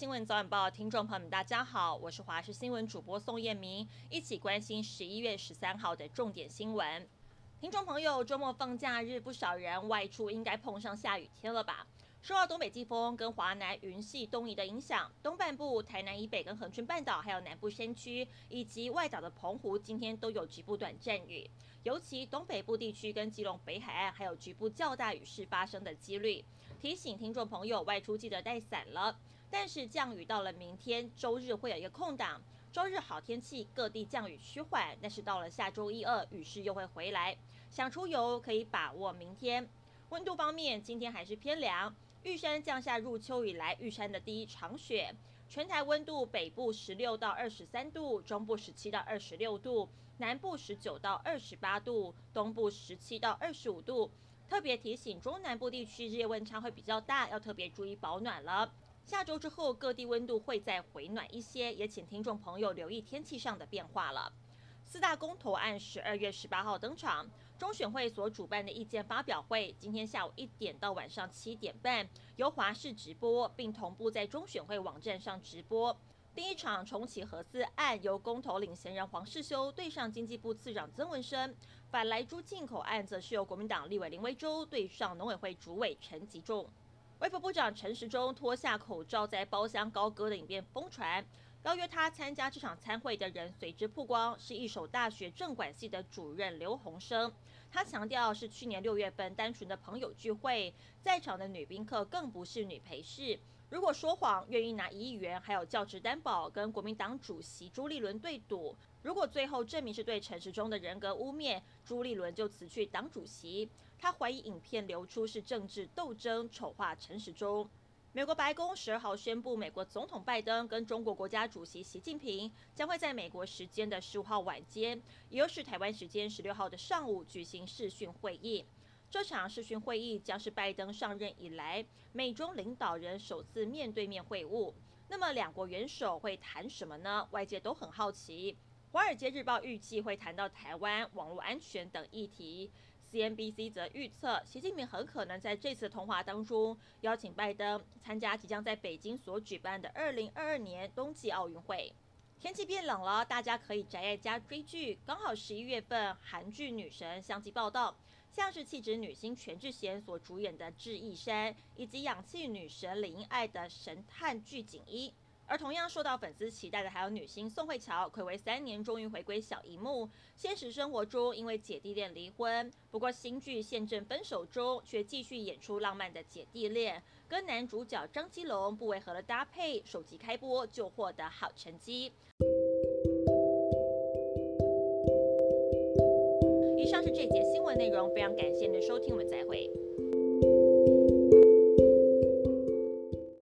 新闻早晚报，听众朋友们，大家好，我是华视新闻主播宋燕明，一起关心十一月十三号的重点新闻。听众朋友，周末放假日，不少人外出，应该碰上下雨天了吧？受到东北季风跟华南云系东移的影响，东半部、台南以北跟恒春半岛，还有南部山区以及外岛的澎湖，今天都有局部短暂雨，尤其东北部地区跟基隆北海岸，还有局部较大雨势发生的几率。提醒听众朋友外出记得带伞了。但是降雨到了明天周日会有一个空档，周日好天气，各地降雨趋缓。但是到了下周一二，雨势又会回来。想出游可以把握明天。温度方面，今天还是偏凉。玉山降下入秋以来玉山的第一场雪。全台温度，北部十六到二十三度，中部十七到二十六度，南部十九到二十八度，东部十七到二十五度。特别提醒中南部地区日夜温差会比较大，要特别注意保暖了。下周之后，各地温度会再回暖一些，也请听众朋友留意天气上的变化了。四大公投案十二月十八号登场，中选会所主办的意见发表会，今天下午一点到晚上七点半由华视直播，并同步在中选会网站上直播。第一场重启核四案由公投领衔人黄世修对上经济部次长曾文生，反莱猪进口案则是由国民党立委林威洲对上农委会主委陈吉仲。卫福部长陈时中脱下口罩在包厢高歌的影片疯传，邀约他参加这场参会的人随之曝光，是一所大学政管系的主任刘洪生。他强调是去年六月份单纯的朋友聚会，在场的女宾客更不是女陪侍。如果说谎，愿意拿一亿元还有教职担保跟国民党主席朱立伦对赌。如果最后证明是对陈时中的人格污蔑，朱立伦就辞去党主席。他怀疑影片流出是政治斗争，丑化陈时中。美国白宫十二号宣布，美国总统拜登跟中国国家主席习近平将会在美国时间的十五号晚间，也就是台湾时间十六号的上午举行视讯会议。这场视讯会议将是拜登上任以来美中领导人首次面对面会晤。那么，两国元首会谈什么呢？外界都很好奇。《华尔街日报》预计会谈到台湾、网络安全等议题。CNBC 则预测，习近平很可能在这次通话当中邀请拜登参加即将在北京所举办的2022年冬季奥运会。天气变冷了，大家可以宅在家追剧。刚好十一月份，韩剧女神相继报道，像是气质女星全智贤所主演的《智异山》，以及氧气女神李英爱的神探巨警一。而同样受到粉丝期待的还有女星宋慧乔，睽违三年终于回归小荧幕。现实生活中因为姐弟恋离婚，不过新剧现正分手中，却继续演出浪漫的姐弟恋，跟男主角张基龙不违和的搭配，首集开播就获得好成绩。以上是这节新闻内容，非常感谢您的收听，我们再会。